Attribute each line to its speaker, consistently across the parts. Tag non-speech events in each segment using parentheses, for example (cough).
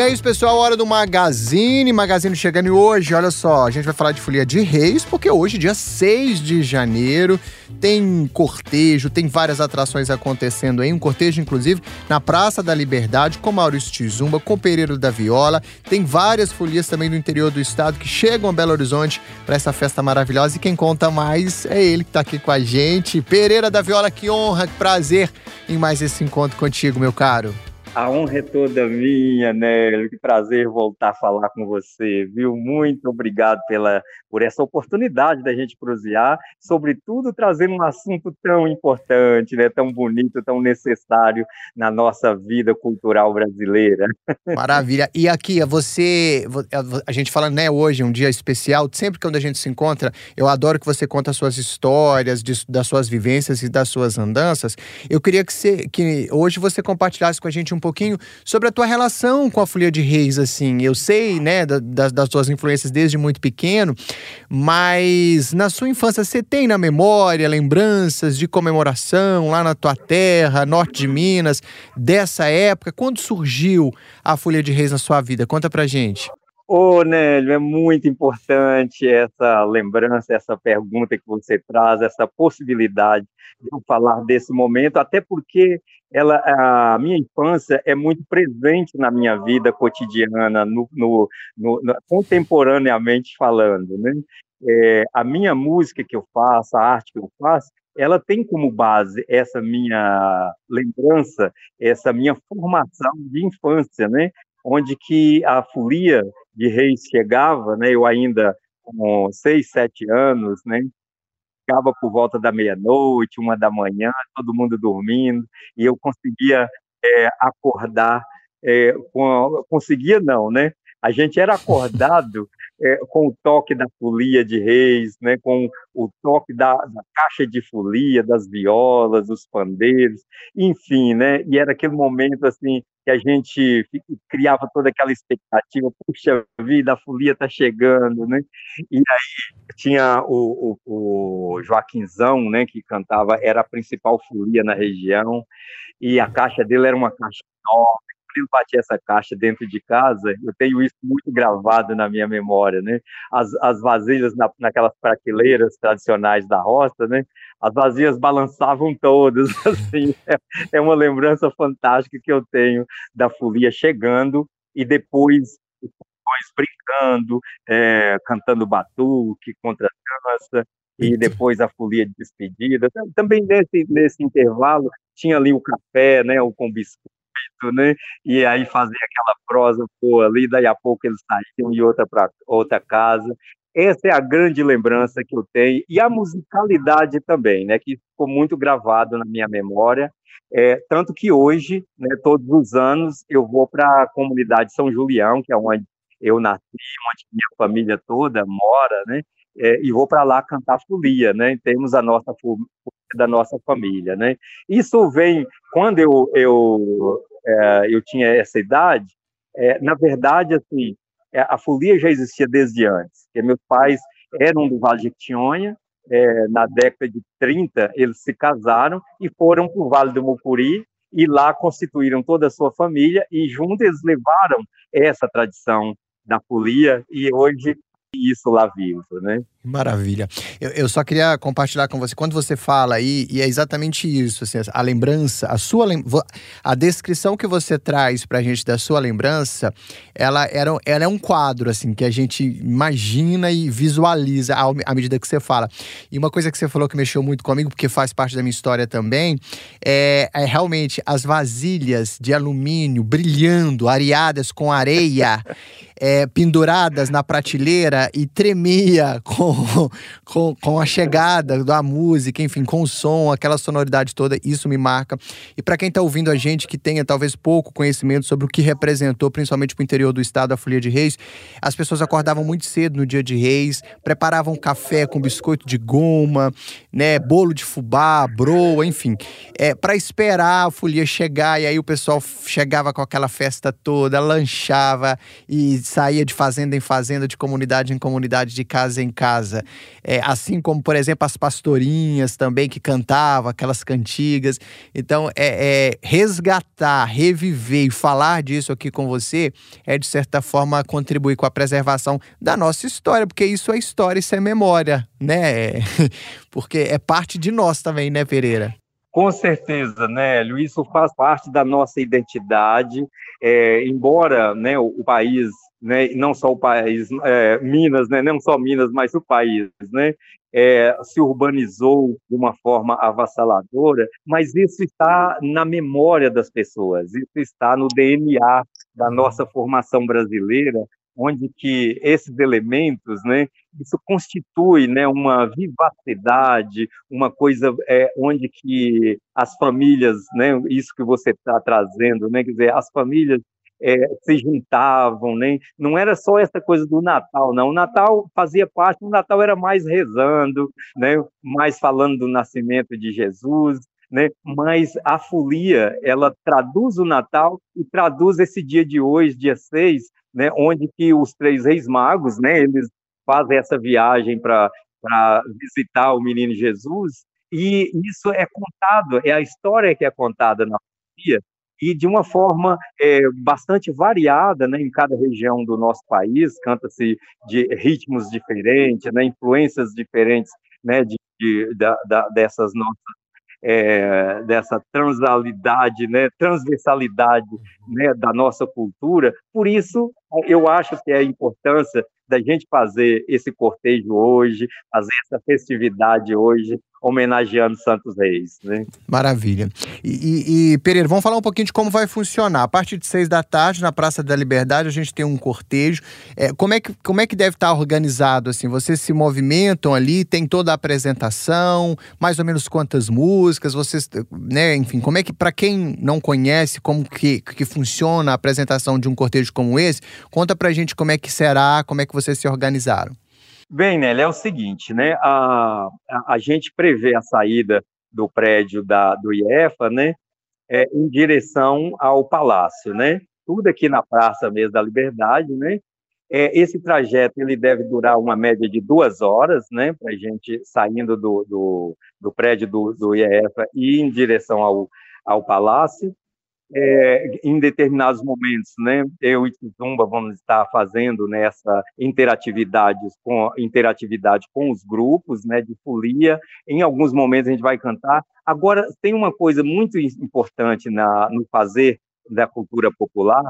Speaker 1: E é isso, pessoal, hora do Magazine. Magazine chegando hoje, olha só, a gente vai falar de Folia de Reis, porque hoje, dia 6 de janeiro, tem cortejo, tem várias atrações acontecendo aí. Um cortejo, inclusive, na Praça da Liberdade, com Maurício Tizumba, com Pereira da Viola. Tem várias folias também do interior do estado que chegam a Belo Horizonte para essa festa maravilhosa. E quem conta mais é ele que está aqui com a gente. Pereira da Viola, que honra, que prazer em mais esse encontro contigo, meu caro.
Speaker 2: A honra é toda minha, Nélio. Que prazer voltar a falar com você, viu? Muito obrigado pela, por essa oportunidade da gente prosear, sobretudo trazendo um assunto tão importante, né? tão bonito, tão necessário na nossa vida cultural brasileira.
Speaker 1: Maravilha. E aqui, você, a gente fala, né, hoje, um dia especial, sempre que a gente se encontra, eu adoro que você conta suas histórias, das suas vivências e das suas andanças. Eu queria que, você, que hoje você compartilhasse com a gente um um pouquinho sobre a tua relação com a Folia de Reis, assim. Eu sei, né, das, das tuas influências desde muito pequeno, mas na sua infância você tem na memória lembranças de comemoração lá na tua terra, norte de Minas, dessa época? Quando surgiu a Folia de Reis na sua vida? Conta pra gente.
Speaker 2: Ô, Nélio, é muito importante essa lembrança, essa pergunta que você traz, essa possibilidade de eu falar desse momento, até porque ela, a minha infância é muito presente na minha vida cotidiana, no, no, no, no contemporaneamente falando, né? É, a minha música que eu faço, a arte que eu faço, ela tem como base essa minha lembrança, essa minha formação de infância, né? Onde que a folia de Reis chegava, né? Eu ainda com seis, sete anos, né? Chegava por volta da meia-noite, uma da manhã, todo mundo dormindo, e eu conseguia é, acordar, é, com, conseguia não, né? A gente era acordado é, (laughs) com o toque da folia de reis, né, com o toque da, da, caixa de folia, das violas, dos pandeiros, enfim, né, e era aquele momento assim que a gente criava toda aquela expectativa, puxa vida, a folia está chegando, né, e aí tinha o, o, o Joaquinzão, né, que cantava, era a principal folia na região, e a caixa dele era uma caixa enorme, ele batia essa caixa dentro de casa, eu tenho isso muito gravado na minha memória, né? As, as vasilhas na, naquelas prateleiras tradicionais da roça, né? As vasilhas balançavam todas, (laughs) assim, é, é uma lembrança fantástica que eu tenho da folia chegando e depois brincando, é, cantando batuque contra a dança, e depois a folia de despedida. Também nesse, nesse intervalo tinha ali o café, né, o com biscoito, né? E aí fazer aquela prosa boa ali, daí a pouco eles saíam e outra para outra casa. Essa é a grande lembrança que eu tenho e a musicalidade também, né? Que ficou muito gravado na minha memória. É, tanto que hoje, né, todos os anos, eu vou para a comunidade São Julião, que é onde eu nasci, onde minha família toda mora, né? É, e vou para lá cantar folia, né? Temos a nossa da nossa família, né? Isso vem quando eu eu é, eu tinha essa idade, é, na verdade, assim, é, a folia já existia desde antes. Porque meus pais eram do Vale de Jequitinhonha, é, na década de 30, eles se casaram e foram para o Vale do Mucuri, e lá constituíram toda a sua família, e juntos eles levaram essa tradição da folia, e hoje isso lá vivo, né?
Speaker 1: Maravilha. Eu, eu, só queria compartilhar com você, quando você fala aí, e é exatamente isso, assim, a lembrança, a sua a descrição que você traz pra gente da sua lembrança, ela, era, ela é um quadro, assim, que a gente imagina e visualiza à medida que você fala. E uma coisa que você falou que mexeu muito comigo, porque faz parte da minha história também, é, é realmente as vasilhas de alumínio brilhando, areadas com areia, (laughs) é, penduradas na prateleira e tremia com (laughs) com, com, a chegada da música, enfim, com o som, aquela sonoridade toda, isso me marca. E para quem está ouvindo a gente que tenha talvez pouco conhecimento sobre o que representou, principalmente para o interior do estado, a Folia de Reis, as pessoas acordavam muito cedo no dia de Reis, preparavam café com biscoito de goma, né, bolo de fubá, broa, enfim, é, para esperar a folia chegar. E aí o pessoal chegava com aquela festa toda, lanchava e saía de fazenda em fazenda, de comunidade em comunidade, de casa em casa casa. É, assim como, por exemplo, as pastorinhas também que cantavam aquelas cantigas. Então, é, é, resgatar, reviver e falar disso aqui com você é, de certa forma, contribuir com a preservação da nossa história, porque isso é história, isso é memória, né? (laughs) Porque é parte de nós também, né, Pereira?
Speaker 2: Com certeza, Nélio, isso faz parte da nossa identidade, é, embora né, o, o, país, né, não só o país, é, Minas, né, não só Minas, mas o país, né, é, se urbanizou de uma forma avassaladora, mas isso está na memória das pessoas, isso está no DNA da nossa formação brasileira, onde que esses elementos, né, isso constitui, né, uma vivacidade, uma coisa é, onde que as famílias, né, isso que você está trazendo, né, quer dizer, as famílias é, se juntavam, né? não era só essa coisa do Natal, não. O Natal fazia parte, o Natal era mais rezando, né? mais falando do nascimento de Jesus, né? mas a folia, ela traduz o Natal e traduz esse dia de hoje, dia 6, né, onde que os três reis magos, né, eles fazem essa viagem para visitar o menino Jesus, e isso é contado, é a história que é contada na folia, e de uma forma é, bastante variada né, em cada região do nosso país, canta-se de ritmos diferentes, né, influências diferentes né, de, de da, da, dessas nossas é, dessa transalidade, né, transversalidade né, da nossa cultura. Por isso, eu acho que é a importância da gente fazer esse cortejo hoje, fazer essa festividade hoje, homenageando Santos Reis. Né?
Speaker 1: Maravilha. E, e, e, Pereira, vamos falar um pouquinho de como vai funcionar. A partir de seis da tarde, na Praça da Liberdade, a gente tem um cortejo. É, como, é que, como é que deve estar organizado? assim? Vocês se movimentam ali, tem toda a apresentação, mais ou menos quantas músicas, vocês, né, enfim, como é que, para quem não conhece como que, que funciona a apresentação de um cortejo como esse, conta pra gente como é que será, como é que vocês se organizaram.
Speaker 2: Bem, Nelly, é o seguinte, né? A, a, a, gente prevê a saída do prédio da, do IEFA, né? É, em direção ao palácio, né? Tudo aqui na Praça mesmo da Liberdade, né? É, esse trajeto ele deve durar uma média de duas horas, né? Para a gente saindo do, do, do prédio do, do IEFA e em direção ao, ao palácio é, em determinados momentos, né, eu e Kizumba vamos estar fazendo nessa interatividade com interatividade com os grupos, né, de folia. Em alguns momentos a gente vai cantar. Agora tem uma coisa muito importante na, no fazer da cultura popular,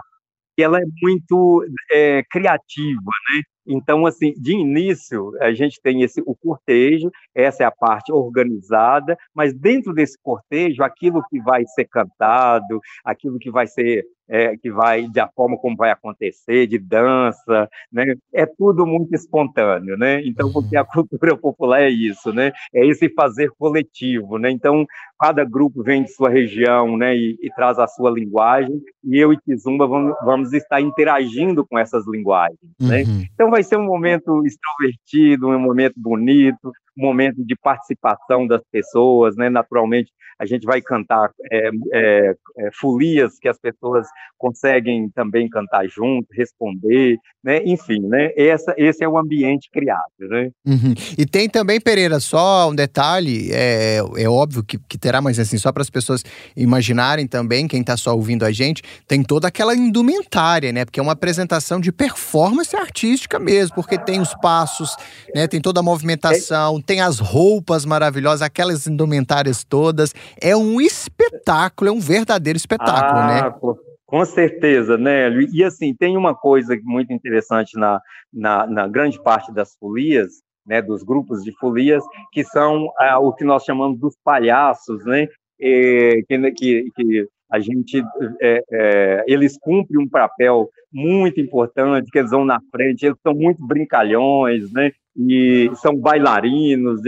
Speaker 2: que ela é muito é, criativa, né? Então, assim, de início, a gente tem esse o cortejo, essa é a parte organizada, mas dentro desse cortejo, aquilo que vai ser cantado, aquilo que vai ser é, que vai da forma como vai acontecer, de dança, né? É tudo muito espontâneo, né? Então, porque a (laughs) cultura popular é isso, né? É esse fazer coletivo, né? Então, cada grupo vem de sua região, né? E, e traz a sua linguagem, e eu e Kizumba vamos, vamos estar interagindo com essas linguagens, né? Uhum. Então, vai ser um momento extrovertido, um momento bonito, momento de participação das pessoas, né? Naturalmente, a gente vai cantar é, é, é, folias que as pessoas conseguem também cantar junto, responder, né? Enfim, né? Essa, esse é o ambiente criado, né?
Speaker 1: Uhum. E tem também, Pereira, só um detalhe, é, é óbvio que, que terá, mas assim, só para as pessoas imaginarem também, quem está só ouvindo a gente, tem toda aquela indumentária, né? Porque é uma apresentação de performance artística mesmo, porque tem os passos, né? Tem toda a movimentação, tem as roupas maravilhosas, aquelas indumentárias todas. É um espetáculo, é um verdadeiro espetáculo, né? ah,
Speaker 2: né? Com certeza, né? E assim, tem uma coisa muito interessante na, na, na grande parte das folias, né, dos grupos de folias, que são ah, o que nós chamamos dos palhaços, né? E, que, que, que a gente, é, é, eles cumprem um papel muito importante, que eles vão na frente, eles são muito brincalhões, né? E são bailarinos,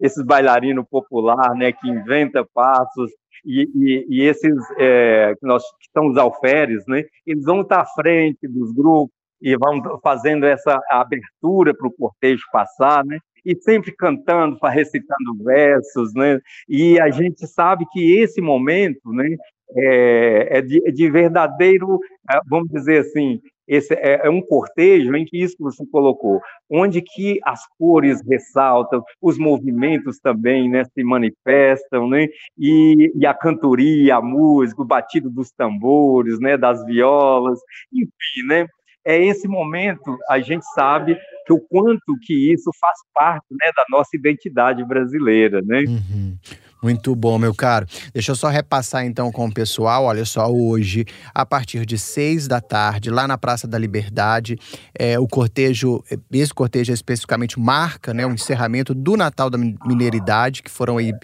Speaker 2: esses bailarinos popular, né? Que inventa passos e, e, e esses é, que nós que são os alferes, né? Eles vão estar à frente dos grupos e vão fazendo essa abertura para o cortejo passar, né? e sempre cantando, recitando versos, né? E a gente sabe que esse momento, né, é, é, de, é de, verdadeiro, é, vamos dizer assim, esse é, é, um cortejo em que isso que você colocou, onde que as cores ressaltam, os movimentos também né, se manifestam, né, e, e, a cantoria, a música, o batido dos tambores, né, das violas, enfim, né, é esse momento, a gente sabe que o quanto que isso faz parte né, da nossa identidade brasileira, né?
Speaker 1: Uhum. Muito bom, meu caro. Deixa eu só repassar então com o pessoal. Olha só, hoje, a partir de seis da tarde, lá na Praça da Liberdade, é, o cortejo, esse cortejo especificamente marca né, o encerramento do Natal da Mineiridade, que foram aí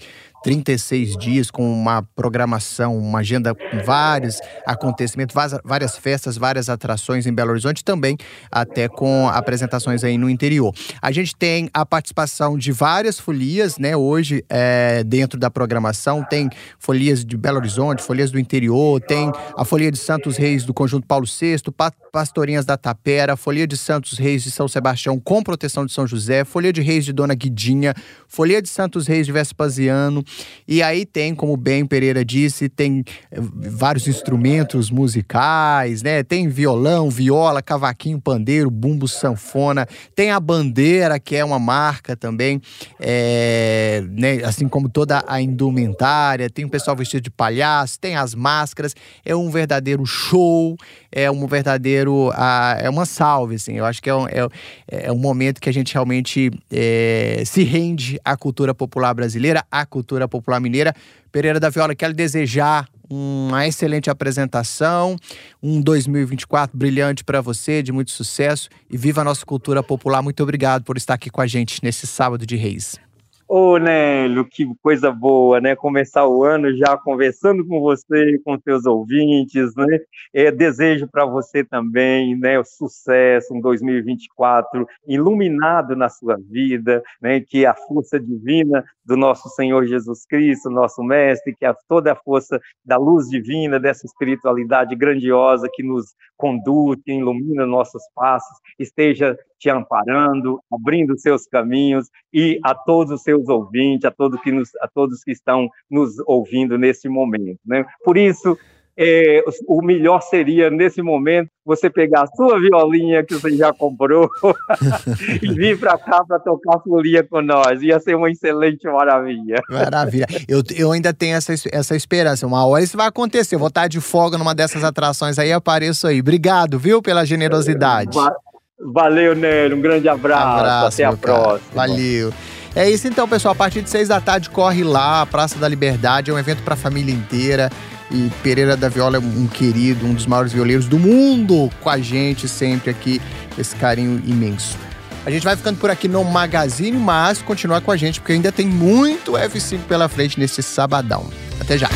Speaker 1: 36 dias com uma programação, uma agenda com vários acontecimentos, várias festas, várias atrações em Belo Horizonte, também até com apresentações aí no interior. A gente tem a participação de várias folias, né? Hoje, é, dentro da programação, tem folias de Belo Horizonte, folias do interior, tem a folia de Santos Reis do Conjunto Paulo VI, Pastorinhas da Tapera, folia de Santos Reis de São Sebastião com proteção de São José, folia de Reis de Dona Guidinha, folia de Santos Reis de Vespasiano, e aí tem, como bem Pereira disse, tem eh, vários instrumentos musicais, né? Tem violão, viola, cavaquinho, pandeiro, bumbo, sanfona. Tem a bandeira, que é uma marca também, é, né? assim como toda a indumentária. Tem o pessoal vestido de palhaço, tem as máscaras. É um verdadeiro show, é um verdadeiro... Ah, é uma salve, assim. Eu acho que é um, é, é um momento que a gente realmente é, se rende à cultura popular brasileira, à cultura cultura popular mineira. Pereira da Viola, quero desejar uma excelente apresentação, um 2024 brilhante para você, de muito sucesso e viva a nossa cultura popular. Muito obrigado por estar aqui com a gente nesse sábado de Reis.
Speaker 2: Ô, Nélio, que coisa boa, né? Começar o ano já conversando com você, com seus ouvintes, né? É, desejo para você também, né? O sucesso em 2024, iluminado na sua vida, né? Que a força divina do nosso Senhor Jesus Cristo, nosso Mestre, que a, toda a força da luz divina, dessa espiritualidade grandiosa que nos conduz, que ilumina nossos passos, esteja te amparando, abrindo seus caminhos e a todos os seus ouvintes, a todos que, nos, a todos que estão nos ouvindo nesse momento. Né? Por isso, é, o melhor seria, nesse momento, você pegar a sua violinha que você já comprou (laughs) e vir para cá para tocar folia com nós. Ia ser uma excelente maravilha.
Speaker 1: Maravilha. Eu, eu ainda tenho essa, essa esperança. Uma hora isso vai acontecer. Eu vou estar de folga numa dessas atrações aí apareço aí. Obrigado, viu, pela generosidade.
Speaker 2: Valeu, Nélio. Um grande abraço. abraço Até a próxima.
Speaker 1: Valeu. É isso então, pessoal. A partir de seis da tarde, corre lá, Praça da Liberdade. É um evento para a família inteira. E Pereira da Viola é um querido, um dos maiores violeiros do mundo, com a gente sempre aqui, esse carinho imenso. A gente vai ficando por aqui no Magazine, mas continua com a gente, porque ainda tem muito F5 pela frente nesse sabadão. Até já!